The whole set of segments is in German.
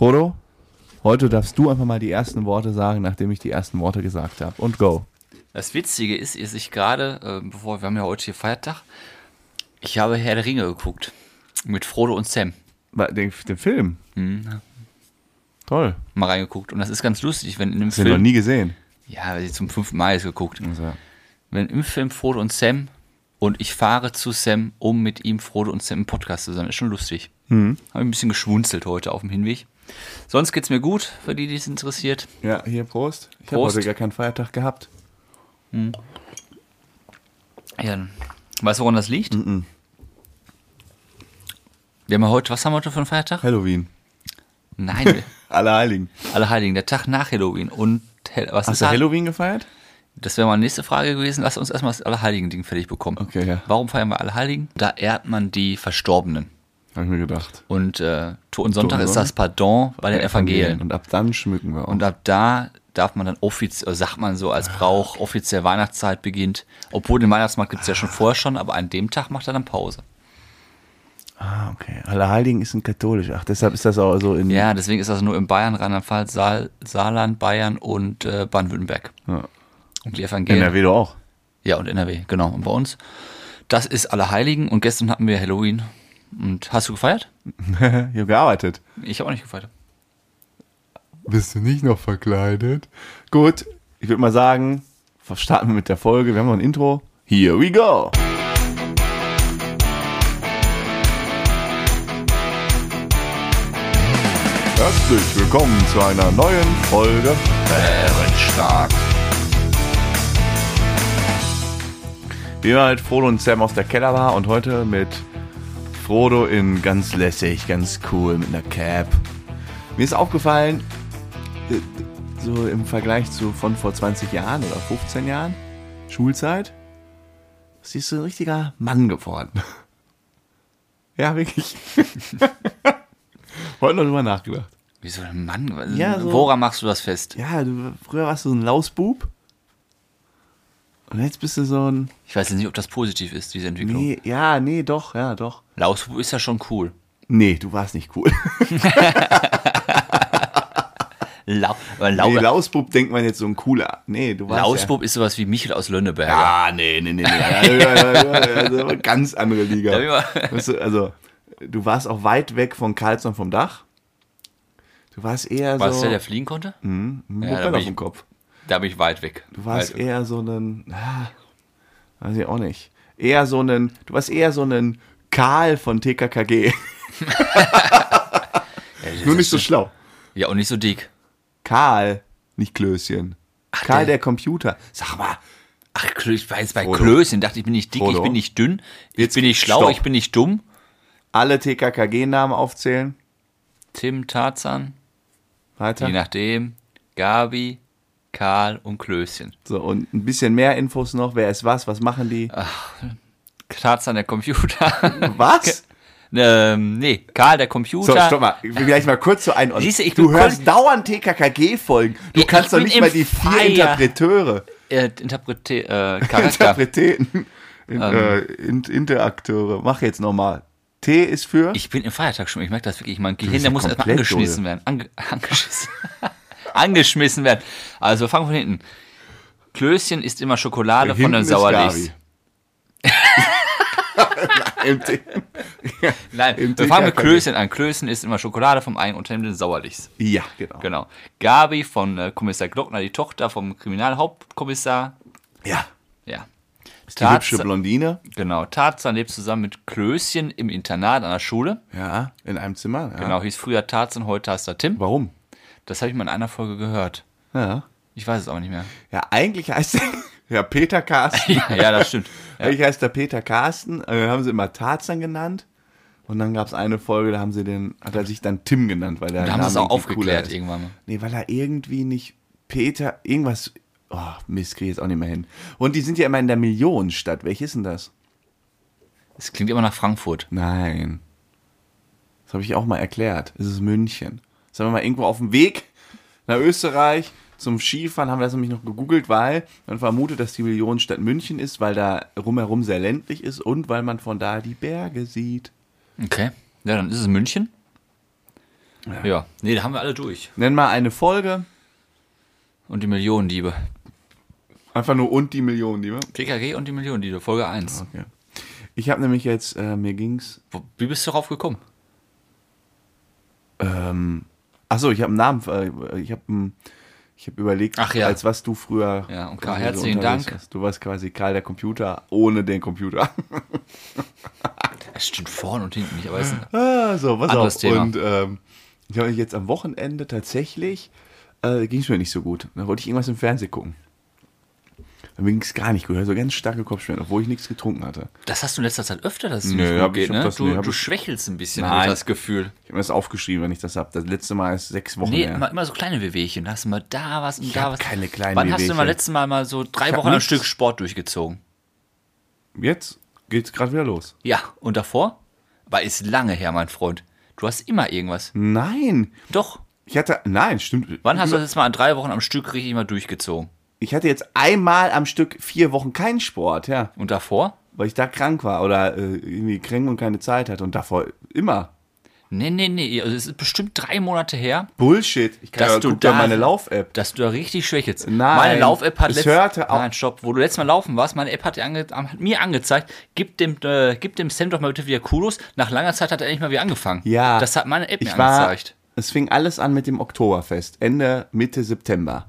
Frodo, heute darfst du einfach mal die ersten Worte sagen, nachdem ich die ersten Worte gesagt habe. Und go. Das Witzige ist, ist ich gerade, äh, bevor wir haben ja heute hier Feiertag, ich habe Herr der Ringe geguckt. Mit Frodo und Sam. Den, den Film? Mhm. Toll. Mal reingeguckt. Und das ist ganz lustig, wenn in dem Hast du noch Film. nie gesehen? Ja, weil ich zum fünften Mal jetzt geguckt. Also, Wenn im Film Frodo und Sam und ich fahre zu Sam, um mit ihm Frodo und Sam im Podcast zu sein. Ist schon lustig. Mhm. Habe ein bisschen geschwunzelt heute auf dem Hinweg. Sonst geht's mir gut, für die, die es interessiert. ja, hier, Prost. Ich habe heute gar keinen Feiertag gehabt. Ja, dann- weißt du, woran das liegt? Wir haben ja heute, was haben wir heute für einen Feiertag? Halloween. Nein, Alle Heiligen. Allerheiligen, der Tag nach Halloween. Und was Hast ist du da? Halloween gefeiert? Das wäre meine nächste Frage gewesen. Lass uns erstmal das Allerheiligen-Ding fertig bekommen. Okay, ja. Warum feiern wir Allerheiligen? Da ehrt man die Verstorbenen. Habe ich mir gedacht. Und äh, Totensonntag ist das Pardon bei den Evangelien. Und ab dann schmücken wir auch. Und ab da darf man dann offiziell, sagt man so als Brauch, offiziell Weihnachtszeit beginnt. Obwohl den Weihnachtsmarkt gibt es ja schon vorher schon, aber an dem Tag macht er dann Pause. ah, okay. Alle Heiligen ist ein katholisch. Ach, deshalb ist das auch so in. Ja, deswegen ist das nur in Bayern, Rheinland-Pfalz, Saal, Saarland, Bayern und äh, Baden-Württemberg. Ja. Und die Evangelien. NRW doch auch. Ja, und NRW, genau. Und bei uns, das ist Allerheiligen und gestern hatten wir Halloween. Und hast du gefeiert? ich habe gearbeitet. Ich habe auch nicht gefeiert. Bist du nicht noch verkleidet? Gut, ich würde mal sagen, starten wir mit der Folge. Wir haben noch ein Intro. Here we go. Herzlich willkommen zu einer neuen Folge Bärenstark. Wie immer mit Frodo und Sam aus der Kellerbar und heute mit Frodo in ganz lässig, ganz cool mit einer Cap. Mir ist aufgefallen, äh, so im Vergleich zu von vor 20 Jahren oder 15 Jahren, Schulzeit, siehst du ein richtiger Mann geworden. Ja, wirklich. Heute noch drüber nachgedacht. Wieso ein Mann? Ja, so- Woran machst du das fest? Ja, du, früher warst du so ein Lausbub. Und jetzt bist du so ein. Ich weiß jetzt nicht, ob das positiv ist, diese Entwicklung. Nee, ja, nee, doch, ja, doch. Lausbub ist ja schon cool. Nee, du warst nicht cool. Lau aber Lau Nee, Lausbub denkt man jetzt so ein cooler. Nee, du warst. Lausbub ist sowas wie Michel aus Lönneberg. Ja, ja nee, nee, nee, nee. Ja, ja, ja, ja, ja, ja, ganz andere Liga. Ja, ja. Also, du warst auch weit weg von Karlsson vom Dach. Du warst eher War es so. der, der fliegen konnte? Mhm, ein Ja, da bin auf ich- dem Kopf. Da bin ich weit weg. Du warst weit weg. eher so ein. Ah, weiß ich auch nicht. Eher so ein. Du warst eher so ein Karl von TKKG. Nur nicht so schlau. Ja, und nicht so dick. Karl, nicht Klößchen. Karl der- der Computer. Sag mal. Ach, ich weiß bei Frodo. Klößchen dachte ich, bin nicht dick, Frodo. ich bin nicht dünn, ich Jetzt bin nicht schlau, stopp. ich bin nicht dumm. Alle TKKG-Namen aufzählen. Tim, Tarzan, Weiter. je nachdem, Gabi, Karl und Klößchen. So, und ein bisschen mehr Infos noch. Wer ist was? Was machen die? Tarzan der Computer. Was? ähm, nee, Karl der Computer. So, stopp mal. Ich will gleich mal kurz zur Einordnung. Siehst du, ich du hörst dauernd TKKG-Folgen. Du Ja, kannst ich doch nicht mal die vier Feier. Interpreteure, Äh, Interprete, äh. Interpreten, in, Ähm. äh, in, Interakteure. Mach jetzt nochmal. T ist für? ich bin im Feiertag schon, ich merke das wirklich. Mein Gehirn, der muss erstmal angeschmissen werden. Ange angeschissen. Angeschmissen werden. Also fangen wir von hinten. Klößchen ist immer Schokolade von den Sauerlichs. Nein, Im wir fangen mit. Klößchen an. Klößchen ist immer Schokolade vom einen Unternehmen den Sauerlichs. ja, genau. Genau. Gabi von äh, Kommissar Glockner, die Tochter vom Kriminalhauptkommissar. Ja. Ja. Die hübsche Blondine. genau. Tarzan lebt zusammen mit Klößchen im Internat an der Schule. Ja, in einem Zimmer. Ja. Genau, hieß früher Tarzan, heute heißt er Tim. Warum? Das habe ich mal in einer Folge gehört. Ja. Ich weiß es aber nicht mehr. Ja, eigentlich heißt er ja Peter Carsten. Ja, ja das stimmt. Ja. Eigentlich heißt er Peter Carsten. äh, haben sie immer Tarzan genannt. Und dann gab es eine Folge, da haben sie den, hat er sich dann Tim genannt, weil der Da haben sie es auch aufgeklärt irgendwann mal. Nee, weil er irgendwie nicht Peter, irgendwas, oh, Mist, krieg ich jetzt auch nicht mehr hin. Und die sind ja immer in der Millionenstadt. Welche ist denn das? Es klingt immer nach Frankfurt. Nein. Das habe ich auch mal erklärt. Es ist München. Das haben wir mal irgendwo auf dem Weg nach Österreich zum Skifahren, haben wir das nämlich noch gegoogelt, weil man vermutet, dass die Millionenstadt München ist, weil da rumherum sehr ländlich ist und weil man von da die Berge sieht. Okay. Ja, dann ist es München. Ja. Nee, da haben wir alle durch. Nenn mal eine Folge. Und die Millionendiebe. Einfach nur und die Millionen, die wir. TKG und die Millionendiebe, Folge 1. Okay. Ich habe nämlich jetzt, äh, mir ging's. Wie bist du darauf gekommen? Ähm, achso, ich habe einen Namen. Äh, ich habe ich hab überlegt, Ach ja. als was du früher. Ja, und Karl, herzlichen Dank. warst. Du warst quasi Karl der Computer ohne den Computer. Es stimmt vorne und hinten nicht, aber es ist ein ah, so, pass Anderes auf. Thema. Und ähm, ich habe jetzt am Wochenende tatsächlich, äh, ging es mir nicht so gut. Da wollte ich irgendwas im Fernsehen gucken. Mir ging es gar nicht gut. Also ganz starke Kopfschmerzen, obwohl ich nichts getrunken hatte. Das hast du in letzter Zeit öfter, dass es Nö, gut geht, ne? das- du, nee, du schwächelst ein bisschen, Nein. habe ich das Gefühl. Ich habe mir das aufgeschrieben, wenn ich das habe. Das letzte Mal ist sechs Wochen Nee, her. immer, immer so kleine Wehwehchen. Da hast du mal da was und Ich da was. keine kleinen Wann hast du mal Wehwehchen. letztes Mal mal so drei Ich Wochen am. Stück Sport durchgezogen? Jetzt geht's gerade wieder los. Ja, und davor? Aber ist lange her, mein Freund. Du hast immer irgendwas. Nein, Doch. ich hatte, nein, stimmt. Wann hast du das jetzt mal an drei Wochen am Stück richtig mal durchgezogen? Ich hatte jetzt einmal am Stück vier Wochen keinen Sport, ja, Und davor? weil ich da krank war oder äh, irgendwie krank und keine Zeit hatte und davor immer. Nee, nee, nee. Also es ist bestimmt drei Monate her, Bullshit. Ich kann Dass ja, du da- meine Lauf-App. dass du da richtig schwächelst. Nein, meine Lauf-App hat es letzt- hörte auf- Nein, stopp. Wo du letztes Mal laufen warst, meine App hat, ange hat mir angezeigt, gib dem, äh, gib dem Sam doch mal bitte wieder Kudos. Nach langer Zeit hat er endlich mal wieder angefangen. Ja. Das hat meine App mir Ich war, angezeigt. es fing alles an mit dem Oktoberfest, Ende, Mitte September.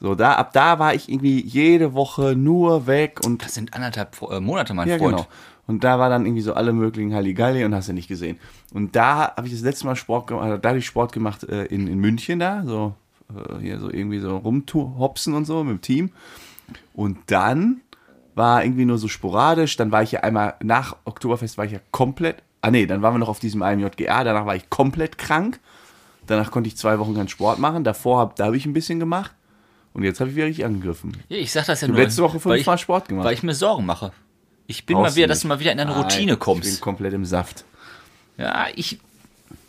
So, da, ab da war ich irgendwie jede Woche nur weg und Das sind anderthalb äh, Monate, mein Ja, Freund. genau. Und da war dann irgendwie so alle möglichen Halligalli und hast du nicht gesehen. Und da habe ich das letzte Mal Sport gemacht, da habe ich Sport gemacht äh, in, in München da, so äh, hier so irgendwie so rumhopsen und so mit dem Team. Und dann war irgendwie nur so sporadisch, dann war ich ja einmal nach Oktoberfest war ich ja komplett, ah nee, dann waren wir noch auf diesem einen JGA, danach war ich komplett krank. Danach konnte ich zwei Wochen keinen Sport machen, davor hab, da habe ich ein bisschen gemacht. Und jetzt habe ich wieder richtig angegriffen. Ja, ich sag das ja Ich nur. letzte Woche fünfmal ich, Sport gemacht. Weil ich mir Sorgen mache. Ich bin Brauchst mal wieder, du dass du mal wieder in eine Nein, Routine Ich kommst. bin komplett im Saft. Ja, ich,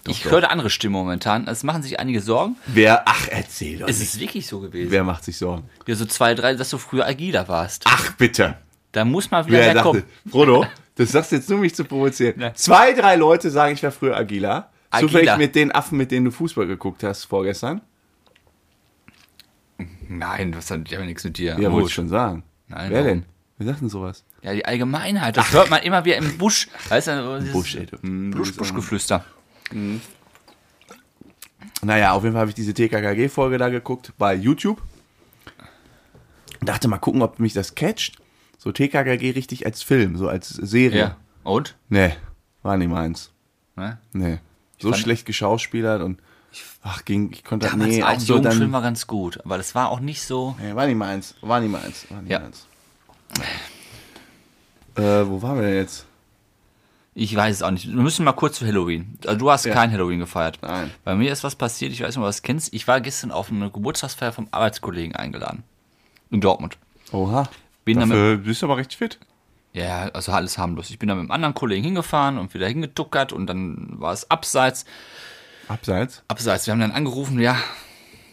ich doch. höre andere Stimmen momentan. Es machen sich einige Sorgen. Wer, ach, erzähl doch Es nicht. ist wirklich so gewesen. Wer macht sich Sorgen? Ja, so zwei, drei, dass du früher agiler warst. Ach, bitte. Da muss mal wieder Wer mehr dachte, kommen. Frodo, das sagst du jetzt nur, um mich zu provozieren. Nein. Zwei, drei Leute sagen, ich war früher agiler. Agiler. Zufällig mit den Affen, mit denen du Fußball geguckt hast vorgestern. Nein, das hat ja nichts mit dir. Ja, wollte ich schon sagen. Nein, Wer warum? denn? Wer sagt denn sowas? Ja, die Allgemeinheit. Das hört man immer wieder im Busch. Weißt du, Busch, ey, du. Hm, Busch, Buschgeflüster. Naja, auf jeden Fall habe ich diese TKKG-Folge da geguckt bei YouTube. Dachte mal gucken, ob mich das catcht. So TKKG richtig als Film, so als Serie. Ja. Und? Nee, war nicht meins. Ne? Nee. So schlecht geschauspielert und ach, ging, ich konnte Damals nee, auch als so Jugendfilm war ganz gut, aber das war auch nicht so. Nee, war nicht meins. War nicht meins. War nicht Ja. meins. Äh, wo waren wir denn jetzt? Ich weiß es auch nicht. Wir müssen mal kurz zu Halloween. Also du hast Ja. kein Halloween gefeiert. Nein. Bei mir ist was passiert, ich weiß nicht, ob du das kennst. Ich war gestern auf eine Geburtstagsfeier vom Arbeitskollegen eingeladen. In Dortmund. Oha. Bin damit- Dafür bist du aber recht fit. Ja, also alles harmlos. Ich bin da mit einem anderen Kollegen hingefahren und wieder hingetuckert und dann war es abseits. Abseits. Abseits. Wir haben dann angerufen, ja,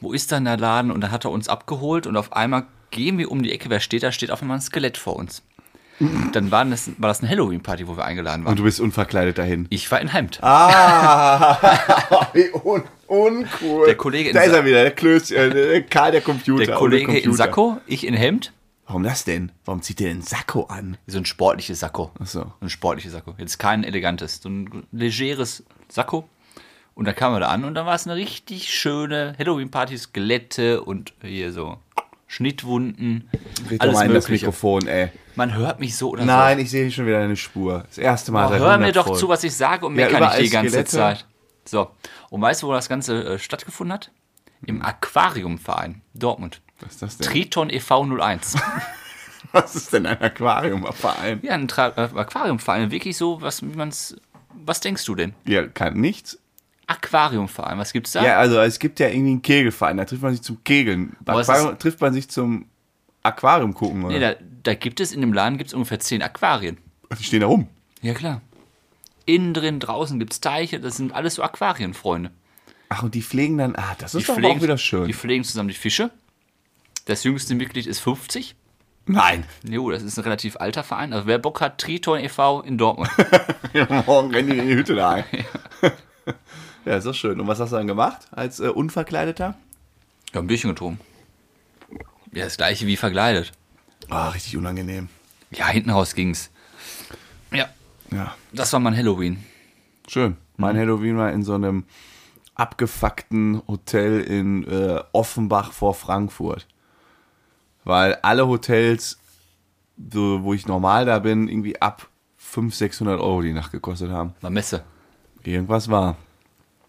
wo ist dann der Laden? Und dann hat er uns abgeholt und auf einmal gehen wir um die Ecke. Wer steht da? Steht auf einmal ein Skelett vor uns. Dann war das, war das eine Halloween-Party, wo wir eingeladen waren. Und du bist unverkleidet dahin. Ich war in Hemd. Ah, wie un uncool. Der Kollege in Da ist er wieder, der Klöß, äh, der Karl der Computer. Der Kollege in Computer. Sakko, ich in Hemd. Warum das denn? Warum zieht der den Sakko an? So ein sportliches Sakko. Ach so. Ein sportliches Sakko. Jetzt kein elegantes, so ein legeres Sakko. Und dann kamen wir da an und dann war es eine richtig schöne Halloween-Party, Skelette und hier so Schnittwunden. Red alles mal in das Mögliche. Mikrofon, ey. Man hört mich so oder Nein, ich sehe hier schon wieder eine Spur. Das erste Mal so. seit Oh, hör 100 mir doch zu, was ich sage und Ja, meckere nicht die ganze Skelette. Zeit. So. Und weißt du, wo das Ganze äh, stattgefunden hat? Im Aquariumverein Dortmund. Was ist das denn? Triton e.V. 01. Was ist denn ein Aquariumverein? ja, ein Tra äh, Aquariumverein. Wirklich so, was, wie man's. Was denkst du denn? Ja, kann nichts. Aquariumverein, was gibt's da? Ja, also es gibt ja irgendwie einen Kegelverein, da trifft man sich zum Kegeln. Bei es Aquarium trifft man sich zum Aquarium gucken, oder? Nee, da, da gibt es in dem Laden gibt's ungefähr zehn Aquarien. Die stehen da rum. Ja, klar. Innen drin, draußen gibt's Teiche, das sind alles so Aquarienfreunde. Ach, und die pflegen dann, ah, das ist Die doch aber pflegen, auch wieder schön. Die pflegen zusammen die Fische. Das jüngste Mitglied ist 50. Nein. Jo, das ist ein relativ alter Verein. Also wer Bock hat, Triton e.V. in Dortmund. Morgen rennen die in die Hütte da ein. Ja, ist doch schön. Und was hast du dann gemacht als äh, Unverkleideter? Ja, ein Bierchen getrunken. Ja, das gleiche wie verkleidet. Ah, richtig unangenehm. Ja, hinten raus ging's. Ja, Ja, das war mein Halloween. schön. Mein Halloween war in so einem abgefuckten Hotel in äh, Offenbach vor Frankfurt. Weil alle Hotels, so, wo ich normal da bin, irgendwie ab 500, 600 Euro die Nacht gekostet haben. War Messe. Irgendwas war.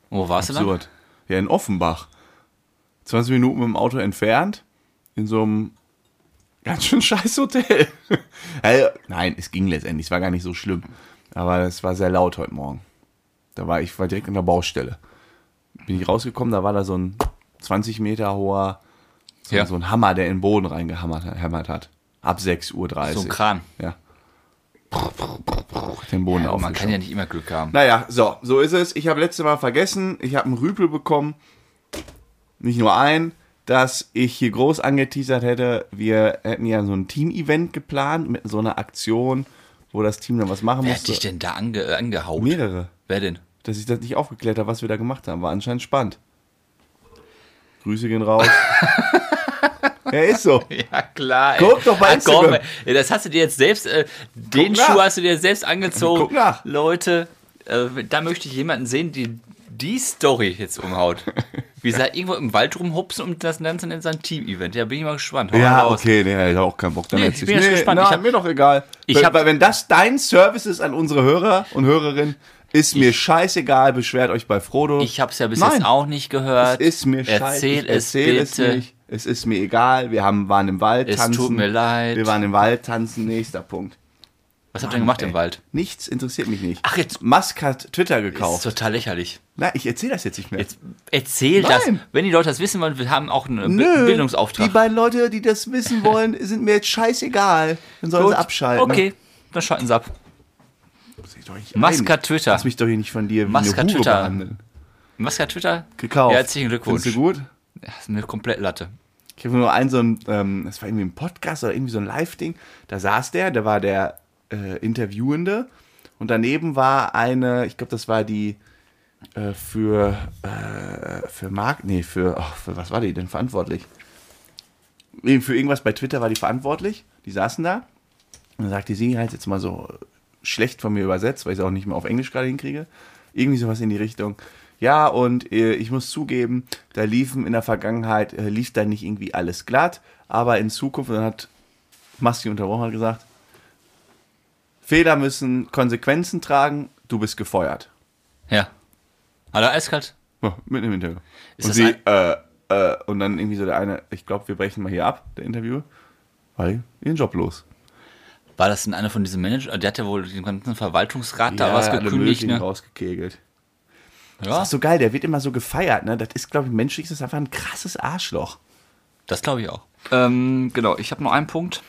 Wo warst du dann? Absurd. Ja, in Offenbach. 20 Minuten mit dem Auto entfernt. In so einem ganz schön scheiß Hotel. nein, es ging letztendlich. Es war gar nicht so schlimm. Aber es war sehr laut heute Morgen. Da war ich war direkt an der Baustelle. Bin ich rausgekommen, da war da so ein 20 Meter hoher, so, Ja. so ein Hammer, der in den Boden reingehammert hämmert hat. Ab 6.30 Uhr. So ein Kran. Ja. Den Boden Ja, auf. man kann ja nicht immer Glück haben. Naja, so, so ist es. Ich habe letzte Mal vergessen, ich habe einen Rüpel bekommen. Nicht nur ein, dass ich hier groß angeteasert hätte. Wir hätten ja so ein Team-Event geplant mit so einer Aktion, wo das Team dann was machen Wer hat dich musste. denn da ange äh, angehaut? Mehrere. Wer denn? Dass ich das nicht aufgeklärt habe, was wir da gemacht haben. War anscheinend spannend. Grüße gehen raus. ja, ist so. Ja, klar. ey. Guck doch Ah, komm, Instagram. ey. das hast du dir jetzt selbst, äh, den nach. Schuh hast du dir selbst angezogen. Guck nach. Leute, äh, da möchte ich jemanden sehen, die die Story jetzt umhaut. Wie sie da irgendwo im Wald rumhupsen und das Ganze in sein Team-Event. Ja, bin ich mal gespannt. Hau mal Ja, raus. okay, nee, ich habe auch keinen Bock damit. Nee, ich bin jetzt gespannt. Na, Ich hab- mir doch egal. Ich wenn, hab- wenn das dein Service ist an unsere Hörer und Hörerinnen, ist mir scheißegal, beschwert euch bei Frodo. Ich habe es ja bis Nein. jetzt auch nicht gehört. Es ist mir scheiße. Erzähl ich es bitte. es nicht. Es ist mir egal. Wir haben, waren im Wald Es tanzen. tut mir leid. Wir waren im Wald tanzen. Nächster Punkt. Was habt ihr denn gemacht Ey, im Wald? Nichts interessiert mich nicht. Ach, jetzt- Musk hat Twitter Das ist gekauft. total lächerlich. Na, ich erzähle das jetzt nicht mehr. Jetzt erzähl das. Nein. Wenn die Leute das wissen wollen, wir haben auch einen Nö, Bi- Die Bildungsauftrag. beiden Leute, die das wissen wollen, sind mir jetzt scheißegal. Dann sollen Gut. sie abschalten. Okay, dann schalten sie ab. Das hat Twitter. Lass mich doch hier nicht von dir wie Musk eine Hure behandeln. Musk hat Twitter Gekauft. Ja, herzlichen Glückwunsch. Findest du gut? Ja, ist mir komplett Latte. Ich habe nur einen so ein, ähm, das war irgendwie ein Podcast oder irgendwie so ein Live-Ding. Da saß der, der war der äh, Interviewende und daneben war eine, ich glaube, das war die äh, für äh, für Mark, nee, für, ach, für was war die denn verantwortlich? Für irgendwas bei Twitter war die verantwortlich. Die saßen da und dann sagte sie halt jetzt mal so schlecht von mir übersetzt, weil ich es auch nicht mehr auf Englisch gerade hinkriege. Irgendwie sowas in die Richtung. Ja, und äh, ich muss zugeben, da liefen in der Vergangenheit, äh, lief da nicht irgendwie alles glatt, aber in Zukunft, dann hat Masti unterbrochen hat gesagt, Fehler müssen Konsequenzen tragen, du bist gefeuert. Ja. Aller eiskalt. Ja, mitten im Interview. Ist und sie, äh, äh, und dann irgendwie so der eine, ich glaube, wir brechen mal hier ab, der Interview, weil ihren Job los. War das denn einer von diesen Manager? Der hat ja wohl den ganzen Verwaltungsrat da Ja, was alle gekündigt, ne? rausgekegelt. Das Ja, ist so geil, der wird immer so gefeiert, ne? Das ist, glaube ich, menschlich ist das einfach ein krasses Arschloch. das glaube ich auch. Ähm, genau, ich habe noch einen Punkt.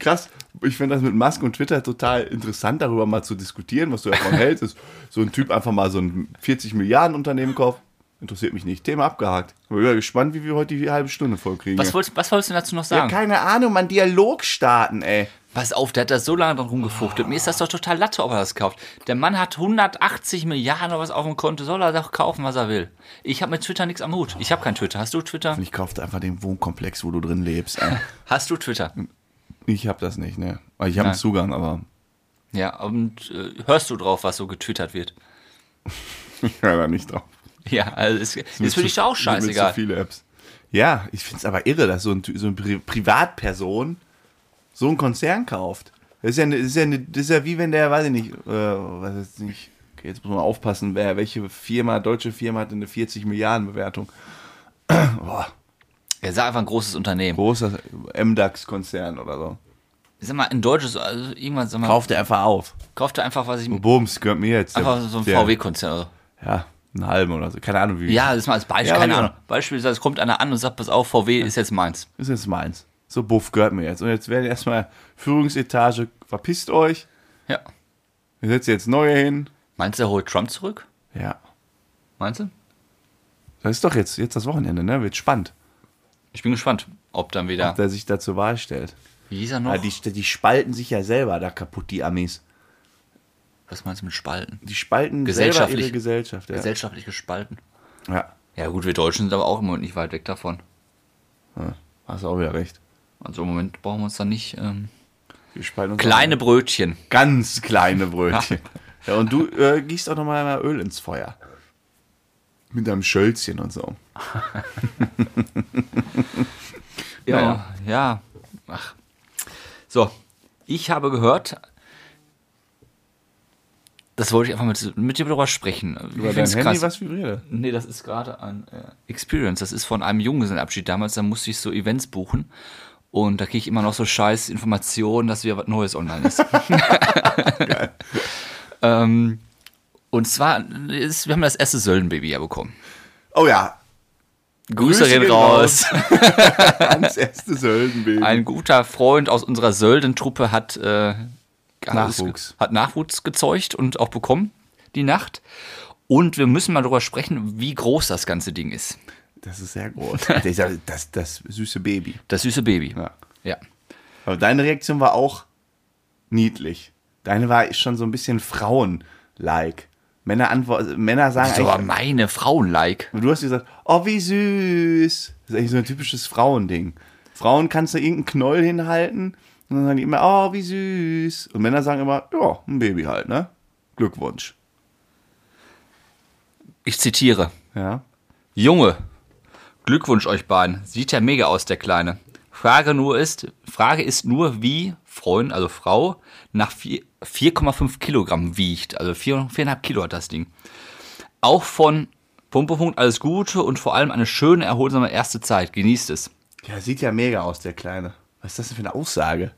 Krass. Ich finde das mit Musk und Twitter total interessant, darüber mal zu diskutieren, was du davon hältst. Ist so ein Typ einfach mal so ein 40 Milliarden Unternehmen kauft. Interessiert mich nicht. Thema abgehakt. Bin mal gespannt, wie wir heute die halbe Stunde vollkriegen. Was wolltest, was wolltest du dazu noch ja, sagen? keine Ahnung, man Dialog starten, ey. Pass auf, der hat da so lange dran rumgefuchtelt. Mir ist das doch total Latte, ob er das kauft. Der Mann hat 180 Milliarden oder was auf dem Konto. Soll er doch kaufen, was er will. Ich habe mit Twitter nichts am Hut. Ich habe kein Twitter. Hast du Twitter? Ich kaufte einfach den Wohnkomplex, wo du drin lebst. Hast du Twitter? Ich habe das nicht, ne? Ich habe einen. Zugang, aber Ja, und äh, hörst du drauf, was so getwittert wird? ich höre da nicht drauf. Ja, also ist, ist für zu- dich doch auch scheißegal. Zu viele Apps. Ja, ich finde es aber irre, dass so, ein, so eine Pri Privatperson so einen Konzern kauft. Das ist ja, eine, das ist ja, eine, das ist ja wie wenn der, weiß ich nicht, äh, weiß jetzt nicht, okay, jetzt muss man aufpassen, wer, welche Firma, deutsche Firma hat denn eine 40 Milliarden Bewertung? Boah, Er sagt einfach ein großes Unternehmen. großer MDAX-Konzern oder so. Sag mal, ein deutsches, also irgendwann, sag mal, Kauft er einfach auf. kauft er einfach, was ich, Bums, gehört mir jetzt. Einfach so ein VW-Konzern. Also. Ja, einen halben oder so. Keine Ahnung wie. Ja, das ist mal als Beispiel, Ja, keine genau. Ahnung. Beispielsweise es kommt einer an und sagt, pass auf, VW ist jetzt meins. ist jetzt meins. So Buff gehört mir jetzt. Und jetzt werden erstmal Führungsetage, verpisst euch. Ja. Wir setzen jetzt neue hin. Meinst du, er holt Trump zurück? Ja. Meinst du? Das ist doch jetzt, jetzt das Wochenende, ne? Wird spannend, Ich bin gespannt, ob dann wieder. ob der sich da zur Wahl stellt. Wie hieß er noch? Ja, die, die spalten sich ja selber da kaputt, die Amis. Was meinst du mit Spalten? Die spalten Gesellschaftlich. selber ihre Gesellschaft. Ja. Gesellschaftlich gespalten. ja. Ja gut, wir Deutschen sind aber auch im Moment nicht weit weg davon. ja. Hast du auch wieder recht. Also im Moment brauchen wir uns dann nicht ähm, uns kleine Brötchen. Ganz kleine Brötchen. Ja, und du äh, gießt auch nochmal mal Öl ins Feuer. Mit deinem Schölzchen und so. Ja, Naja. ja. Ach. So, ich habe gehört, das wollte ich einfach mit, mit dir darüber sprechen. Über Ich dein Handy, was vibriert? Nee, das ist gerade ein äh, Experience. Das ist von einem Junggesellenabschied damals. Da musste ich so Events buchen. Und da kriege ich immer noch so scheiß Informationen, dass wieder was Neues online ist. ähm, und zwar, ist, wir haben das erste Söldenbaby ja bekommen. Oh ja, Grüße Grüße gehen gehen raus. ans erste Söldenbaby. Ein guter Freund aus unserer Söldentruppe hat, äh, Nachwuchs. hat Nachwuchs gezeugt und auch bekommen die Nacht. Und wir müssen mal darüber sprechen, wie groß das ganze Ding ist. Das ist sehr groß. Dieser, das, das süße Baby. Das süße Baby. Ja. ja. Aber deine Reaktion war auch niedlich. Deine war schon so ein bisschen Frauen-like. Männer, antworten, Männer sagen Das ist aber meine Frauen-like. du hast gesagt, oh wie süß. Das ist eigentlich so ein typisches Frauending. Frauen kannst du irgendeinen Knoll hinhalten und dann sagen die immer, oh wie süß. Und Männer sagen immer, ja, ein Baby halt, ne? Glückwunsch. Ich zitiere. Ja. Junge, Glückwunsch euch beiden. Sieht ja mega aus, der Kleine. Frage nur ist, Frage ist nur, wie Freund, also Frau, nach vier- 4,5 Kilogramm wiegt. Also 4, 4,5 Kilo hat das Ding. Auch von Pumpepunkt alles Gute und vor allem eine schöne, erholsame erste Zeit. Genießt es. Ja, sieht ja mega aus, der Kleine. Was ist das denn für eine Aussage?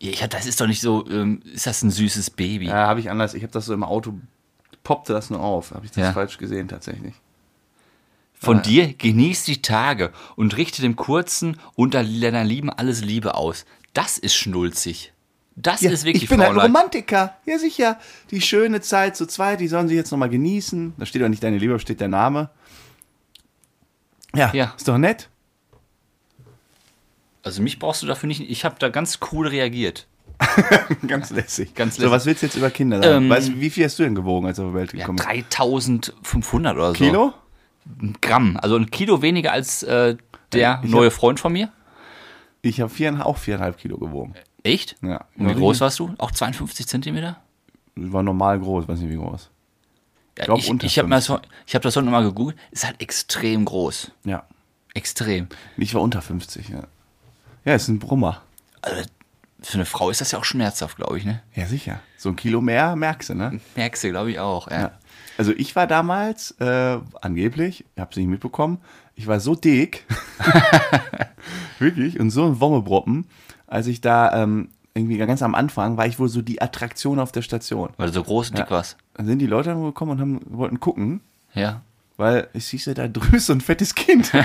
Ja, das ist doch nicht so, ähm, ist das ein süßes Baby? Ja, habe ich anders. Ich habe das so im Auto, poppte das nur auf. Habe ich das Ja. falsch gesehen tatsächlich. Von dir genießt die Tage und richte dem Kurzen unter deiner Lieben alles Liebe aus. Das ist schnulzig. Das Ja, ist wirklich ich bin ein Frauenleid. Romantiker. Ja, sicher. Die schöne Zeit zu zweit, die sollen sie jetzt nochmal genießen. Da steht doch nicht deine Liebe, da steht der Name. Ja, Ja. ist doch nett. Also mich brauchst du dafür nicht. Ich habe da ganz cool reagiert. Ganz lässig. Ganz So, lässig. was willst du jetzt über Kinder sagen? Ähm, weißt wie viel hast du denn gewogen, als du auf die Welt Ja, gekommen bist? 3500 oder so. Kilo? Gramm. Also ein Kilo weniger als äh, der Ich neue hab- Freund von mir. Ich habe vier, auch viereinhalb Kilo gewogen. Echt? Ja. Und wie groß warst du? Auch 52 Zentimeter? War normal groß, weiß nicht wie groß. Ja, ich unter ich habe das, ich hab das heute nochmal gegoogelt. Ist halt extrem groß. Ja. Extrem. Ich war unter 50, ja. Ja, ist ein Brummer. Also, für eine Frau ist das ja auch schmerzhaft, glaube ich, ne? Ja, sicher. So ein Kilo mehr merkst du, ne? Merkst du, glaube ich, auch. Ja. Ja. Also ich war damals, äh, angeblich, ich habe es nicht mitbekommen, ich war so dick, wirklich, und so ein Wommebroppen, als ich da ähm, irgendwie ganz am Anfang war ich wohl so die Attraktion auf der Station. Weil du so groß und dick warst. Dann sind die Leute dann gekommen und haben, wollten gucken, Ja. weil ich hieß ja da drüben so ein fettes Kind.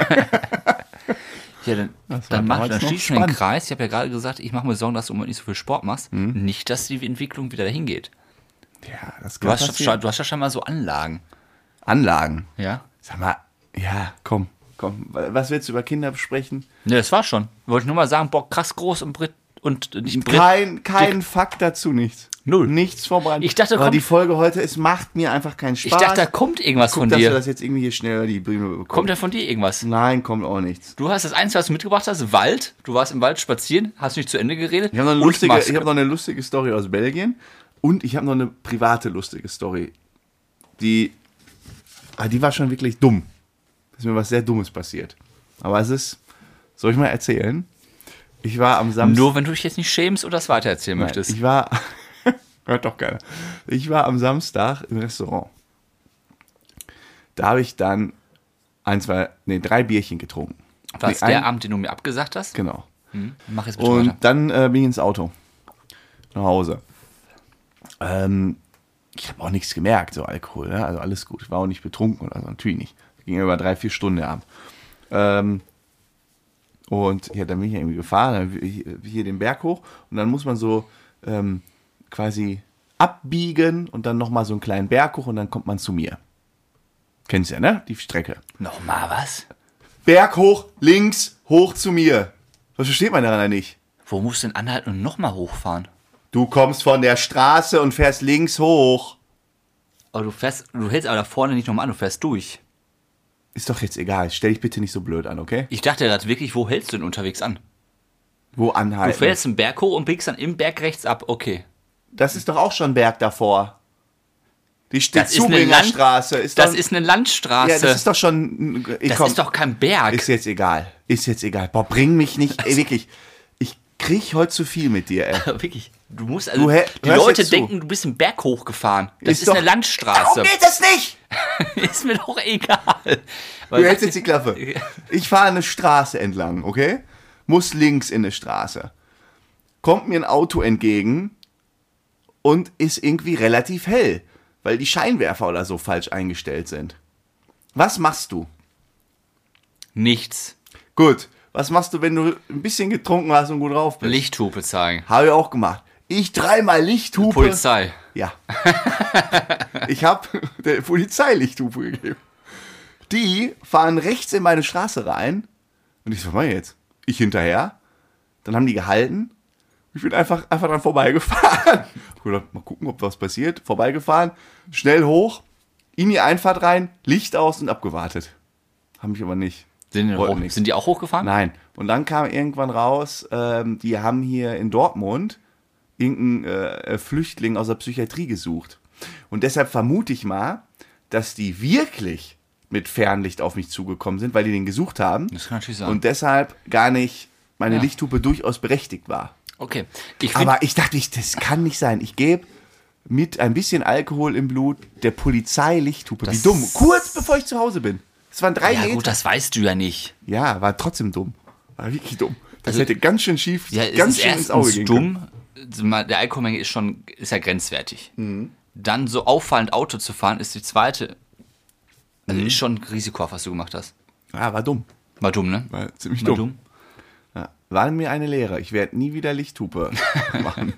Ja, dann, Das dann, mach, dann schließt du den. Kreis. Ich habe ja gerade gesagt, ich mache mir Sorgen, dass du im Moment nicht so viel Sport machst. Mhm. Nicht, dass die Entwicklung wieder dahin geht. Ja, das Du kann hast, passieren. du hast ja schon mal so Anlagen. Anlagen. Ja? Sag mal, ja, komm, komm. Was willst du über Kinder besprechen? Ne, das war schon. Wollte ich nur mal sagen, boah, krass groß und Brit und nicht Brit. Kein, kein Fakt dazu, nichts. Null. Nichts vorbereitet. Ich dachte, Aber kommt- die Folge heute, es macht mir einfach keinen Ich Spaß. dachte, da kommt irgendwas Guck, von dass wir dir. das jetzt irgendwie hier schnell die Bühne bekommen. Kommt da von dir irgendwas? Nein, kommt auch nichts. Du hast das Einzige, was du mitgebracht hast, Wald. Du warst im Wald spazieren, hast nicht zu Ende geredet. Ich habe noch, ich hab noch eine lustige Story aus Belgien und ich habe noch eine private lustige Story. Die, ah, die war schon wirklich dumm. Ist mir was sehr Dummes passiert. Aber es ist, soll ich mal erzählen? Ich war am Samstag. Nur wenn du dich jetzt nicht schämst oder das weitererzählen Nein, möchtest. Ich war, hört doch keiner. Ich war am Samstag im Restaurant. Da habe ich dann ein, zwei, nee, drei Bierchen getrunken. War Nee, es der ein- Abend, den du mir abgesagt hast? Genau. Hm? Mach jetzt bitte Und weiter. dann äh, bin ich ins Auto. Nach Hause. Ähm, ich habe auch nichts gemerkt, so Alkohol, ne? also alles gut. Ich war auch nicht betrunken oder so, natürlich nicht. Ging über drei, vier Stunden Abend. Ähm, und ja, dann bin ich irgendwie gefahren, dann hier, hier den Berg hoch und dann muss man so ähm, quasi abbiegen und dann nochmal so einen kleinen Berg hoch und dann kommt man zu mir. Kennst ja, ne? Die Strecke. Nochmal was? Berg hoch, links, hoch zu mir. Was versteht man daran nicht? Wo musst du denn anhalten und nochmal hochfahren? Du kommst von der Straße und fährst links hoch. Aber du fährst, du hältst aber da vorne nicht nochmal an, du fährst durch. Ist doch jetzt egal. Stell dich bitte nicht so blöd an, okay? Ich dachte gerade wirklich, wo hältst du denn unterwegs an? Wo Du anhalten? fährst einen Berg hoch und biegst dann im Berg rechts ab. Okay. Das ist doch auch schon Berg davor. Die Das ist Zubringerstraße. Ist Das doch, ist eine Landstraße. ja, das ist doch schon. Ich das komm, ist doch kein Berg. Ist jetzt egal. Ist jetzt egal. Boah, bring mich nicht. Ey, wirklich. Ich krieg heute zu viel mit dir, ey. Wirklich. Du musst also. Du die Leute denken, du bist einen Berg hochgefahren. Das ist, doch- eine Landstraße. Darum geht es nicht! ist mir doch egal. Du Weil hältst jetzt die Klappe. Ich fahre eine Straße entlang, okay? Muss links in eine Straße. Kommt mir ein Auto entgegen und ist irgendwie relativ hell, weil die Scheinwerfer oder so falsch eingestellt sind. Was machst du? Nichts. Gut. Was machst du, wenn du ein bisschen getrunken hast und gut drauf bist? Lichthupe zeigen. Habe ich auch gemacht. Ich dreimal Lichthupe. Polizei. Ja. ich habe der Polizei Lichthupe gegeben. Die fahren rechts in meine Straße rein. Und ich so, was mach ich jetzt? Ich hinterher. Dann haben die gehalten. Ich bin einfach, einfach dran vorbeigefahren. Ich gedacht, mal gucken, ob was passiert. Vorbeigefahren, schnell hoch, in die Einfahrt rein, Licht aus und abgewartet. Haben mich aber nicht. Sind hoch, nicht. sind die auch hochgefahren? Nein. Und dann kam irgendwann raus, ähm, die haben hier in Dortmund irgendeinen äh, Flüchtling aus der Psychiatrie gesucht. Und deshalb vermute ich mal, dass die wirklich mit Fernlicht auf mich zugekommen sind, weil die den gesucht haben. Das kann natürlich sein. Und deshalb gar nicht meine Ja. Lichthupe durchaus berechtigt war. okay. Ich Aber ich dachte, ich, das kann nicht sein. Ich gebe mit ein bisschen Alkohol im Blut der Polizei Lichthupe. Wie Das- dumm. Kurz bevor ich zu Hause bin. Es waren drei ja Meter. gut, das weißt du ja nicht. Ja, war trotzdem dumm. War wirklich dumm. Das Also- hätte ganz schön schief, Ja, ganz schön ins Auge gehen können. dumm. Mal, Der Alkoholmenge ist schon, ist ja grenzwertig. Mhm. Dann so auffallend Auto zu fahren, ist die zweite. Mhm. Also ist schon risikohaft, was du gemacht hast. Ja, war dumm. War dumm, ne? War ziemlich War dumm. Ja. War mir eine Lehre. Ich werde nie wieder Lichthupe machen.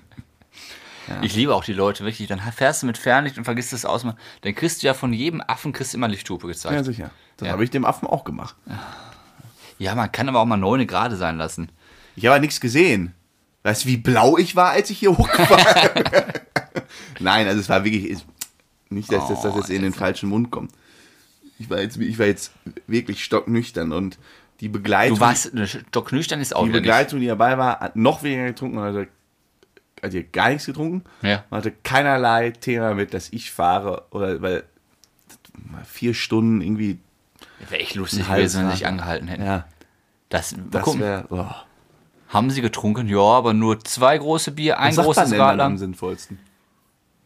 Ich liebe auch die Leute, wirklich. Dann fährst du mit Fernlicht und vergisst das aus. Dann kriegst du ja von jedem Affen kriegst immer Lichthupe gezeigt. Ja, sicher. Das Ja. habe ich dem Affen auch gemacht. Ja, man kann aber auch mal neune gerade sein lassen. Ich habe nichts gesehen. Weißt du, wie blau ich war, als ich hier hochgefahren bin? Nein, also es war wirklich. Nicht, dass das, dass das in den falschen Mund kommt. Ich war jetzt, ich war jetzt wirklich stocknüchtern und die Begleitung. Du warst, stocknüchtern ist auch die wieder nicht. Begleitung, die dabei war, hat noch weniger getrunken und hatte, hatte gar nichts getrunken. Ja. Und hatte keinerlei Thema mit, dass ich fahre oder weil vier Stunden irgendwie. Wäre echt lustig gewesen, wenn sie sich angehalten hätten. Ja, Das, das wäre. Oh, haben sie getrunken? Ja, aber nur zwei große Bier, ein was großes Radler. am sinnvollsten?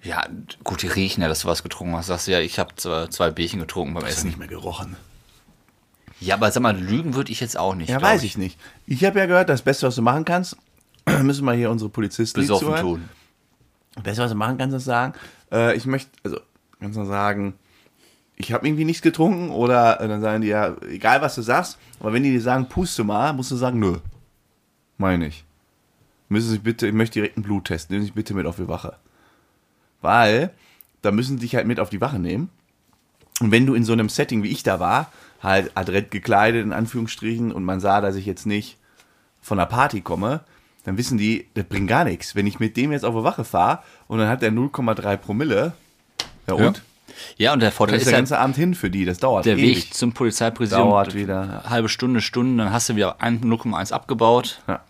Ja, gut, die riechen ja, dass du was getrunken hast. Sagst du ja, ich habe zwei, zwei Bierchen getrunken beim Essen. nicht mehr gerochen. Ja, aber sag mal, lügen würde ich jetzt auch nicht. Ja, glaub weiß ich nicht. Ich habe ja gehört, das Beste, was du machen kannst, müssen wir hier unsere Polizisten nicht Besoffen zuhören. tun. Das Beste, was du machen kannst, ist sagen, äh, ich möchte, also kannst du sagen, ich habe irgendwie nichts getrunken oder äh, dann sagen die ja, egal was du sagst, aber wenn die dir sagen, puste mal, musst du sagen, nö. Meine ich. Müssen Sie bitte, ich möchte direkt einen Bluttest, nehmen Sie sich bitte mit auf die Wache. Weil, da müssen sie dich halt mit auf die Wache nehmen. Und wenn du in so einem Setting, wie ich da war, halt adrett gekleidet, in Anführungsstrichen, und man sah, dass ich jetzt nicht von einer Party komme, dann wissen die, das bringt gar nichts. Wenn ich mit dem jetzt auf die Wache fahre und dann hat der 0,3 Promille, ja und? Ja, und der Vorteil ist der ja, ganze Abend hin für die, das dauert der ewig. Weg zum Polizeipräsidium Dauert wieder. halbe Stunde, Stunde, dann hast du wieder ein- 0,1 abgebaut. Ja.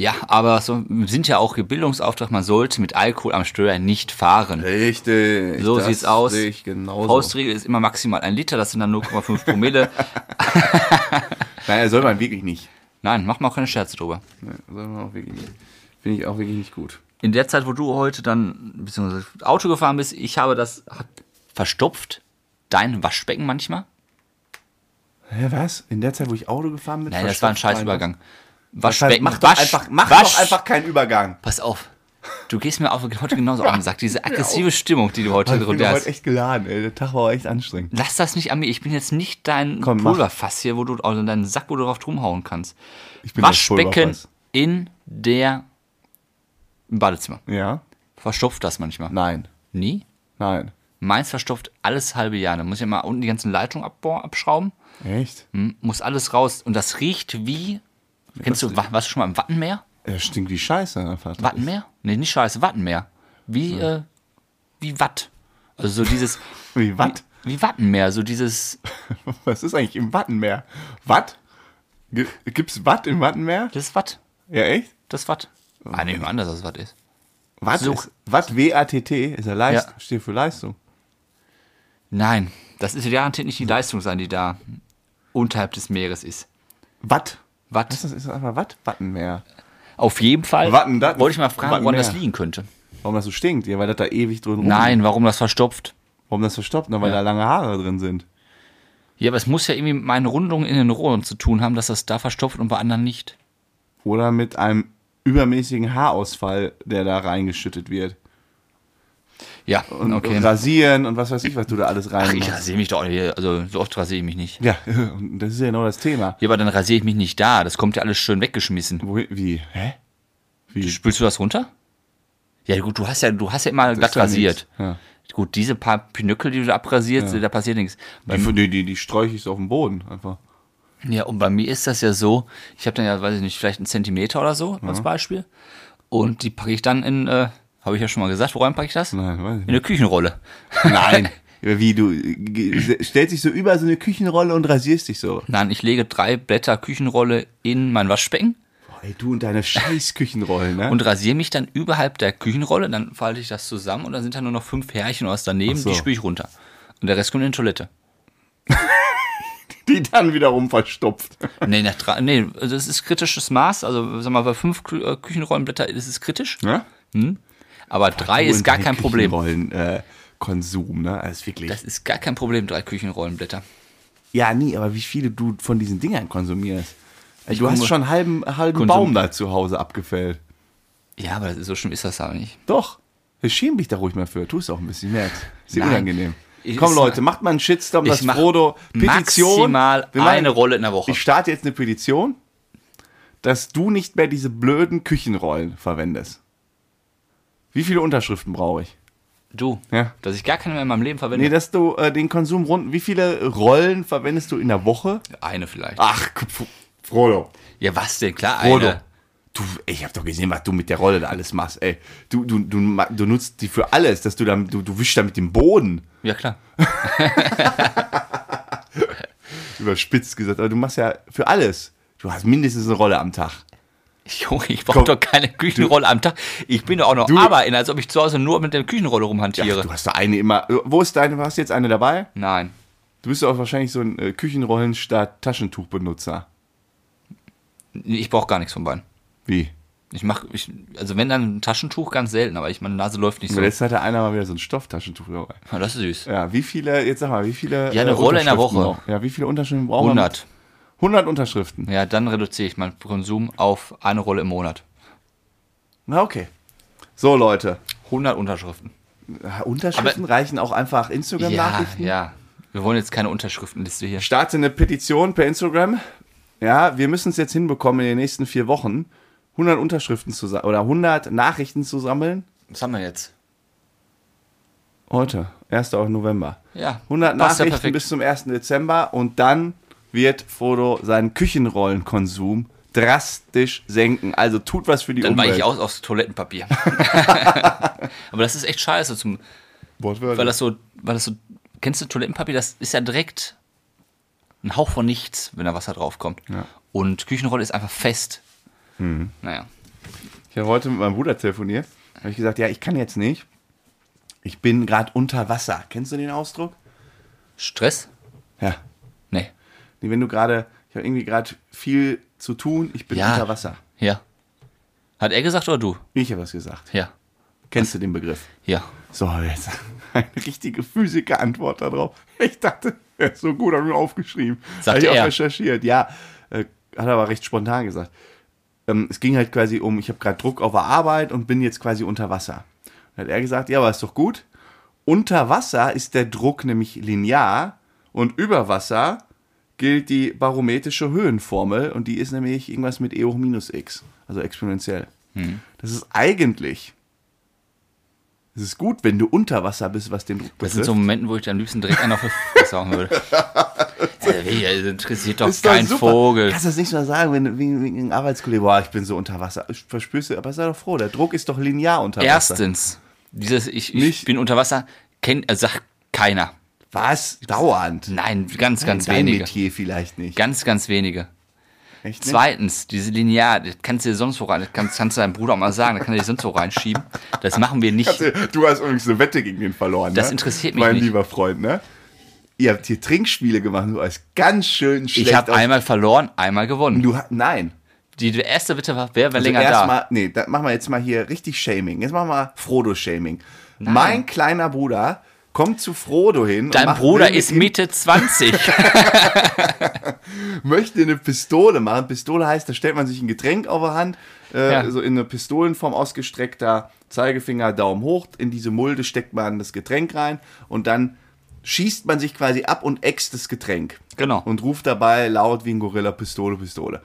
Ja, aber so wir sind ja auch hier Bildungsauftrag, man sollte mit Alkohol am Steuer nicht fahren. Richtig. So sieht's aus. genauso. Faustregel ist immer maximal ein Liter, das sind dann 0,5 Promille. Nein, soll man wirklich nicht. Nein, mach mal auch keine Scherze drüber. Nein, soll man auch wirklich nicht. Finde ich auch wirklich nicht gut. In der Zeit, wo du heute dann beziehungsweise Auto gefahren bist, ich habe das hat verstopft. Dein Waschbecken manchmal? Hä, was? In der Zeit, wo ich Auto gefahren bin? Nein, das war ein verstopft Scheißübergang. mein- Waschbecken. Mach, doch, Wasch- einfach, mach Wasch- doch einfach keinen Übergang. Pass auf. Du gehst mir auch heute genauso auf den Sack. Diese aggressive Stimmung, die du heute Ich bin heute hast. echt geladen, ey. Der Tag war auch echt anstrengend. Lass das nicht an mir. Ich bin jetzt nicht dein Komm, mach. Pulverfass hier, wo du, also deinen Sack, wo du drauf drumhauen kannst. Ich bin Waschbecken in der im Badezimmer. Ja? Verstopft das manchmal. Nein. Nie? Nein. Meins verstopft alles halbe Jahr. Da muss ich mal unten die ganzen Leitungen abbauen, abschrauben. Echt? Hm, muss alles raus. Und das riecht wie. Kennst du, wa- warst du schon mal im Wattenmeer? Er stinkt wie Scheiße einfach. Wattenmeer? Nee, nicht Scheiße, Wattenmeer. Wie, äh, wie Watt. Also so dieses, Wie Watt? wie Wattenmeer, so dieses, Was ist eigentlich im Wattenmeer? Watt? Gibt's Watt im Wattenmeer? das ist Watt. Ja, echt? Das ist Watt. Ah, nee, mal anders, dass es Watt ist. Watt So. ist, Watt, W-A-T-T, ist ja Leistung, Ja. steht für Leistung. Nein, das ist garantiert nicht die Leistung sein, die da unterhalb des Meeres ist. Watt. Watt. Was das? Ist das einfach Watt? Wattenmeer. Auf jeden Fall Watten, das- wollte ich mal fragen, woran das liegen könnte. Warum das so stinkt? Ja, weil das da ewig drin rum Nein, warum das verstopft? Warum das verstopft? Na, weil Ja. da lange Haare drin sind. Ja, aber es muss ja irgendwie mit meinen Rundungen in den Rohren zu tun haben, dass das da verstopft und bei anderen nicht. Oder mit einem übermäßigen Haarausfall, der da reingeschüttet wird. Ja, Und, okay. und rasieren und was weiß ich, was du da alles rein Ach, ich rasiere mich doch nicht. Also so oft rasiere ich mich nicht. Ja, und das ist ja genau das Thema. Ja, aber dann rasiere ich mich nicht da. Das kommt ja alles schön weggeschmissen. Wo, wie? Hä? Wie? Spülst du das runter? Ja, gut, du hast ja, du hast ja immer glatt ja rasiert. Ja. Gut, diese paar Pinöckel, die du da abrasierst, da passiert nichts. Die, die, die, die sträuche ich so auf dem Boden einfach. Ja, und bei mir ist das ja so, ich habe dann ja, weiß ich nicht, vielleicht einen Zentimeter oder so als Beispiel. Und die packe ich dann in, äh, habe ich ja schon mal gesagt, woran packe ich das? Nein, weiß ich In nicht. eine Küchenrolle. Nein. Wie du stellst dich so über so eine Küchenrolle und rasierst dich so. Nein, ich lege drei Blätter Küchenrolle in mein Waschbecken Boah, ey, du und deine scheiß Küchenrollen, ne? und rasiere mich dann überhalb der Küchenrolle. Dann falte ich das zusammen und dann sind da nur noch fünf Härchen aus daneben, so. die spüle ich runter. Und der Rest kommt in die Toilette. die dann wiederum verstopft. Nee, nach drei, nee, das ist kritisches Maß. Also, sag mal, bei fünf Kü äh, Küchenrollenblätter ist es kritisch. Ja? Aber drei Du ist gar kein Problem. Äh, Konsum, ne? Das ist wirklich. Das ist gar kein Problem, drei Küchenrollenblätter. ja, nie, aber wie viele du von diesen Dingern konsumierst. Ey, du komme- hast schon einen halben, halben Baum da zu Hause abgefällt. Ja, aber so schlimm ist das aber nicht. Doch. Schäm dich da ruhig mal für. Tu es auch ein bisschen, merkst. Ist dir unangenehm. Ich- Komm Leute, macht mal einen Shitstorm, Ich dass mach Frodo Petition. maximal Wir machen- eine Rolle in der Woche. Ich starte jetzt eine Petition, dass du nicht mehr diese blöden Küchenrollen verwendest. Wie viele Unterschriften brauche ich? Du, Ja. dass ich gar keine mehr in meinem Leben verwende. Nee, dass du äh, den Konsum rund. Wie viele Rollen verwendest du in der Woche? eine vielleicht. Ach, Frodo. Ja, was denn? Klar, Frodo. eine. Du, ey, ich hab doch gesehen, was du mit der Rolle da alles machst, ey. Du, du, du, du nutzt die für alles, dass du dann, du, du wischst damit den Boden. Ja, klar. Überspitzt gesagt, aber du machst ja für alles. Du hast mindestens eine Rolle am Tag. Junge, ich brauche doch keine Küchenrolle am Tag. Ich bin doch auch noch Du- arbeiten, als ob ich zu Hause nur mit der Küchenrolle rumhantiere. Ja, du hast doch eine immer. Wo ist deine? Hast du jetzt eine dabei? Nein. Du bist doch wahrscheinlich so ein äh, Küchenrollen statt Taschentuchbenutzer. Ich brauche gar nichts von beiden. Wie? Ich mache, ich, also wenn dann ein Taschentuch, ganz selten, aber ich, meine Nase läuft nicht so. Jetzt hatte einer mal wieder so ein Stofftaschentuch dabei. Ja, das ist süß. Ja, wie viele, jetzt sag mal, wie viele. Ja, eine Rolle in der Woche. brauch- Ja, wie viele Unterschriften brauchen wir? 100. 100 Unterschriften. Ja, dann reduziere ich meinen Konsum auf eine Rolle im Monat. Na, okay. So, Leute. 100 Unterschriften. Ja, Unterschriften reichen auch einfach Ja, Instagram-Nachrichten. ja. Wir wollen jetzt keine Unterschriftenliste hier. Starte eine Petition per Instagram. Ja, wir müssen es jetzt hinbekommen, in den nächsten vier Wochen 100 Unterschriften zu oder 100 Nachrichten zu sammeln. Was haben wir jetzt? Heute, 1. November. Ja. 100 passt ja Nachrichten perfekt. bis zum 1. Dezember und dann wird Frodo seinen Küchenrollenkonsum drastisch senken. Also tut was für die Dann Umwelt. weiche ich aus aufs Toilettenpapier. Aber das ist echt scheiße, zum, Wortwörtlich. weil das so, weil das so, kennst du Toilettenpapier? Das ist ja direkt ein Hauch von nichts, wenn da Wasser draufkommt. Ja. Und Küchenrolle ist einfach fest. Mhm. Naja. Ich habe heute mit meinem Bruder telefoniert. Habe ich gesagt, ja, ich kann jetzt nicht. Ich bin gerade unter Wasser. Kennst du den Ausdruck? Stress? Ja. Nee. Nee, wenn du gerade, ich habe irgendwie gerade viel zu tun, ich bin Ja. unter Wasser. Ja. Hat er gesagt oder du? Ich habe was gesagt. Ja. Kennst du den Begriff? Ja. So, jetzt eine richtige Physiker-Antwort darauf. Ich dachte, er ist so gut, habe ich mir aufgeschrieben. Sagt Hab ich auch er. recherchiert. Ja, äh, hat er aber recht spontan gesagt. Ähm, es ging halt quasi um, ich habe gerade Druck auf der Arbeit und bin jetzt quasi unter Wasser. Dann hat er gesagt, ja, aber ist doch gut. Unter Wasser ist der Druck nämlich linear und über Wasser gilt die barometrische Höhenformel und die ist nämlich irgendwas mit E hoch minus x, also exponentiell. Hm. Das ist eigentlich, es ist gut, wenn du unter Wasser bist, was den Druck Das sind betrifft. so Momente, wo ich am liebsten direkt einen auf hauen würde. Also, das interessiert doch Ist doch kein super. Vogel. Kannst du das nicht mal sagen, wenn du wegen, einem Arbeitskollege, boah, ich bin so unter Wasser. Verspürst du, aber sei doch froh, der Druck ist doch linear unter Wasser. Erstens, dieses Ich, ich bin unter Wasser, kennt, äh, sagt keiner. Was? Dauernd? Nein, ganz, ganz Dein wenige. Metier vielleicht nicht. Ganz, ganz wenige. Echt nicht? Zweitens, diese Linear, das kannst du dir sonst wo rein, das kannst, kannst du deinem Bruder auch mal sagen, das kann er dir sonst wo reinschieben. Das machen wir nicht. Du hast übrigens eine Wette gegen den verloren, Das ne? interessiert mich mein nicht. lieber Freund, ne? Ihr habt hier Trinkspiele gemacht, du hast ganz schön schlecht Ich habe einmal verloren, einmal gewonnen. Du, nein. Die erste Bitte war, wer war Also länger da? erstmal, nee, da machen wir jetzt mal hier richtig Shaming. Jetzt machen wir Frodo-Shaming. Mein kleiner Bruder kommt zu Frodo hin. Dein Bruder ist Mitte 20. möchte eine Pistole machen. Pistole heißt, da stellt man sich ein Getränk auf der Hand, äh, Ja. so in eine Pistolenform ausgestreckter Zeigefinger, Daumen hoch. In diese Mulde steckt man das Getränk rein und dann schießt man sich quasi ab und äxt das Getränk. Genau. Und ruft dabei laut wie ein Gorilla Pistole, Pistole.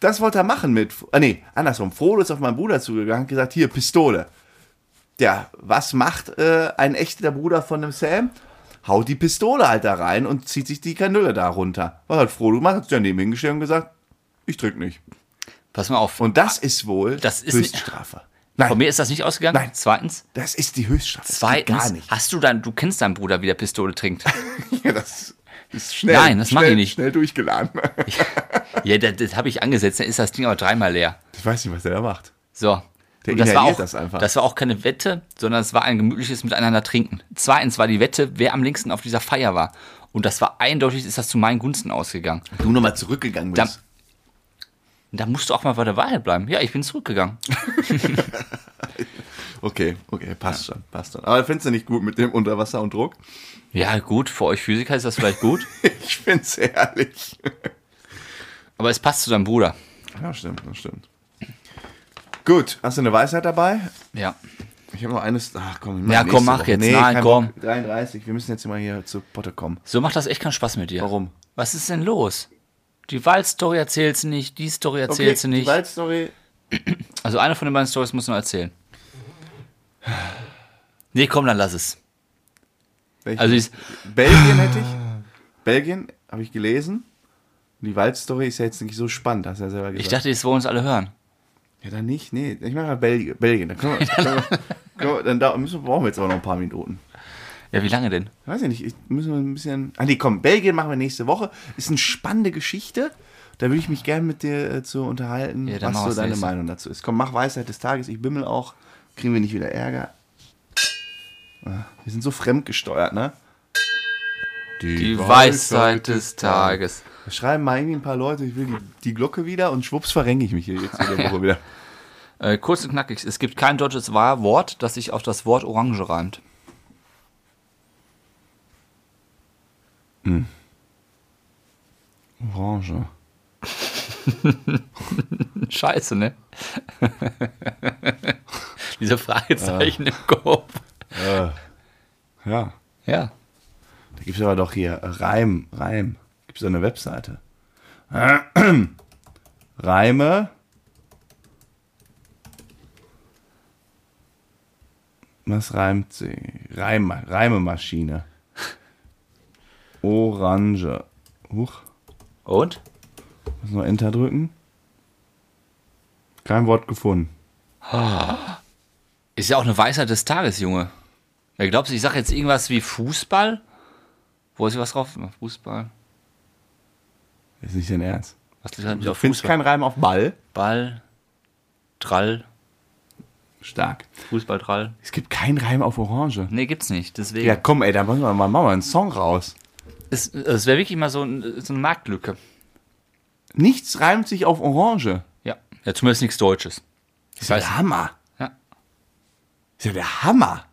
Das wollte er machen mit, ah nee, andersrum. Frodo ist auf meinen Bruder zugegangen und gesagt, hier, Pistole. Ja, was macht äh, ein echter Bruder von dem Sam? Haut die Pistole halt da rein und zieht sich die Kanüle da runter. Was hat Frodo gemacht? Hat sich daneben hingestellt und gesagt, ich drück nicht. Pass mal auf. Und das ist wohl Das ist Höchststrafe. Von Nein, mir ist das nicht ausgegangen. Nein. Zweitens. das ist die Höchststrafe. Zweitens. gar nicht. Hast du dann, du kennst deinen Bruder, wie der Pistole trinkt. Ja, das ist schnell. Nein, das mach schnell, ich nicht. Schnell durchgeladen. ja, das, das habe ich angesetzt, dann ist das Ding aber dreimal leer. Ich weiß nicht, was der da macht. So. Der das war, auch, das einfach. das war auch keine Wette, sondern es war ein gemütliches Miteinander trinken. Zweitens war die Wette, wer am längsten auf dieser Feier war. Und das war eindeutig, ist das zu meinen Gunsten ausgegangen. Du nochmal zurückgegangen bist. Da musst du auch mal bei der Wahrheit bleiben. Ja, ich bin zurückgegangen. Okay, okay, passt schon, passt schon. Aber findest du nicht gut mit dem Unterwasser und Druck? Ja, gut, für euch Physiker ist das vielleicht gut, Ich find's herrlich. aber es passt zu deinem Bruder. Ja, stimmt, das stimmt. Gut, hast du eine Weisheit dabei? Ja. Ich habe noch eines. Ach komm, Ja, nächste komm, mach Woche. jetzt. Nein, kein komm. Bock. 33, wir müssen jetzt mal hier zu Potte kommen. So macht das echt keinen Spaß mit dir. Warum? Was ist denn los? Die Waldstory erzählst du nicht, die Story erzählst du die nicht. Waldstory. Also eine von den beiden Stories musst du noch erzählen. Nee, komm, dann lass es. welche? Also ich, Belgien hätte ich. Belgien habe ich gelesen. Die Waldstory ist ja jetzt nicht so spannend, hast du ja selber gesagt. ich dachte, das wollen uns alle hören. Ja, dann nicht. Nee, ich mache mal Belgien. Belgien. Dann, können wir, können wir, können wir, dann da, müssen, brauchen wir jetzt aber noch ein paar Minuten. Ja, wie lange denn? Weiß ich nicht, ich, müssen wir ein bisschen. Ah, nee, komm, Belgien machen wir nächste Woche. Ist eine spannende Geschichte. Da würde ich mich gerne mit dir äh, zu unterhalten, Ja, was so deine nächste. Meinung dazu ist. Komm, mach Weisheit des Tages, ich bimmel auch. Kriegen wir nicht wieder Ärger. Ah, Wir sind so fremdgesteuert, ne? Die Weisheit des Tages. Da schreiben mal irgendwie ein paar Leute, ich will die, die Glocke wieder und schwupps verrenke ich mich hier jetzt jede Woche wieder. Äh, kurz und knackig, es gibt kein deutsches Wort, das sich auf das Wort Orange reimt. Orange. Scheiße, ne? Diese Fragezeichen im Kopf. Ja. Ja. Da gibt es aber doch hier äh, Reim, Reim. Gibt es eine Webseite. Reime. Was reimt sie? Reim, Reimemaschine. Orange. Huch. Und? Muss noch Enter drücken. Kein Wort gefunden. Ist ja auch eine Weisheit des Tages, Junge. Ja, glaubst du, ich sage jetzt irgendwas wie Fußball? Wo ist was drauf? Fußball. Ist nicht dein Ernst. Was liegt halt Du auf findest Fußball? keinen Reim auf Ball? Ball, Drall, Stark. Fußball, Drall. Es gibt keinen Reim auf Orange. Nee, gibt's nicht. Deswegen. Ja, komm, ey, da machen wir mal, machen wir einen Song raus. Es, es wäre wirklich mal so, ein, so eine Marktlücke. Nichts reimt sich auf Orange. Ja. Ja, zumindest nichts Deutsches. ist ja der Hammer. Ja. Ist ja der Hammer.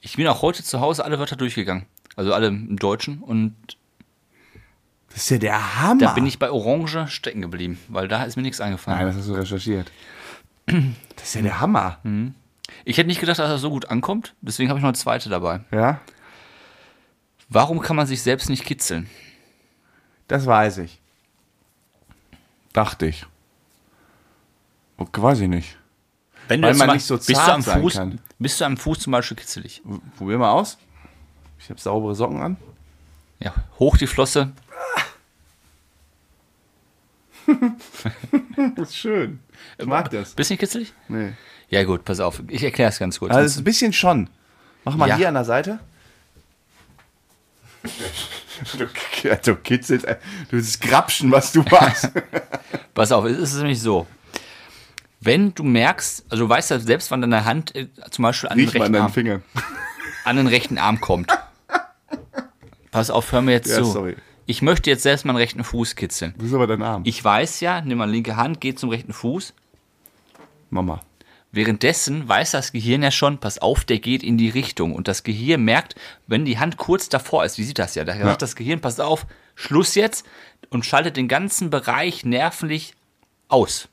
Ich bin auch heute zu Hause alle Wörter durchgegangen. Also alle im Deutschen. Und Das ist ja der Hammer. da bin ich bei Orange stecken geblieben, weil da ist mir nichts eingefallen. Nein, das hast du recherchiert. Das ist ja der Hammer. Ich hätte nicht gedacht, dass er so gut ankommt. Deswegen habe ich noch eine zweite dabei. Ja, Warum kann man sich selbst nicht kitzeln? das weiß ich. Dachte ich. Okay, weiß ich nicht. Wenn Weil man mal- nicht so bist du zart am sein Fuß, kann. Bist du am Fuß zum Beispiel kitzelig? Probier mal aus. Ich habe saubere Socken an. Ja, hoch die Flosse. Das ist schön. Ich mag das. Bisschen kitzelig? Nee. Ja gut, pass auf. Ich erkläre es ganz kurz. Also, ein bisschen schon. Mach mal Ja. hier an der Seite. Du, du kitzelst, du willst grapschen, was du machst. Pass auf, es ist nämlich so. Wenn du merkst, also du weißt ja selbst, wann deine Hand äh, zum Beispiel an den, Riech an rechten deinen Arm, an den rechten Arm kommt. Pass auf, hör mir jetzt Ja, zu. sorry. Ich möchte jetzt selbst meinen rechten Fuß kitzeln. Das ist aber dein Arm. Ich weiß ja, nimm mal linke Hand, geh zum rechten Fuß. Mama. Währenddessen weiß das Gehirn ja schon, pass auf, der geht in die Richtung. Und das Gehirn merkt, wenn die Hand kurz davor ist, wie sieht das ja? Da sagt das Gehirn, pass auf, Schluss jetzt und schaltet den ganzen Bereich nervlich aus.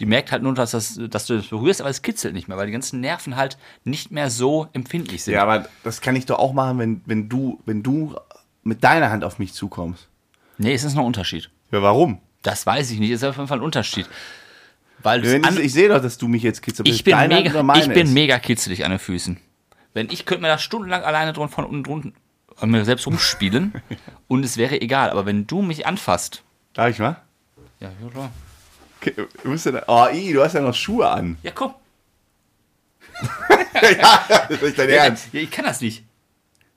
Die merkt halt nur, dass, das, dass du das berührst, aber es kitzelt nicht mehr, weil die ganzen Nerven halt nicht mehr so empfindlich sind. Ja, aber das kann ich doch auch machen, wenn, wenn, du, wenn du mit deiner Hand auf mich zukommst. Nee, es ist noch ein Unterschied. Ja, warum? Das weiß ich nicht, es ist auf jeden Fall ein Unterschied. Weil an, ich, ich sehe doch, dass du mich jetzt kitzelst. ich bin, mega, ich bin ist. mega kitzelig an den Füßen. Wenn ich könnte mir da stundenlang alleine drin von unten drunten an mir selbst rumspielen und es wäre egal. Aber wenn du mich anfasst, Darf ich mal? ja, ja, klar. Okay, du ja oh, i, du hast ja noch Schuhe an. ja komm. das ist dein Ernst. Ja, ich kann das nicht.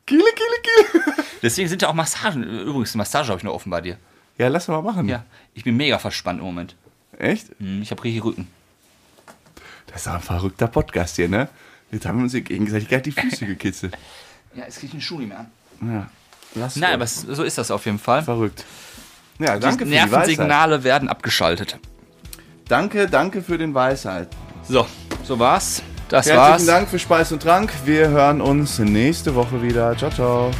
Kiele, kiele, kiele. Deswegen sind ja auch Massagen. Übrigens, eine Massage habe ich noch offen bei dir. Ja, lass mal machen. Ja, ich bin mega verspannt im Moment. Echt? Hm, Ich habe richtig Rücken. Das ist doch ein verrückter Podcast hier, ne? Jetzt haben wir uns hier gegenseitig gerade die Füße gekitzelt. Ja, jetzt kriege ich den Schuh nicht mehr an. Ja. Lass Nein, aber so ist das auf jeden Fall. verrückt. Ja, danke die für die. Nervensignale werden abgeschaltet. Danke, danke für den Weisheit. So, so war's. Das Herzlichen war's. Dank für Speis und Trank. Wir hören uns nächste Woche wieder. Ciao, ciao.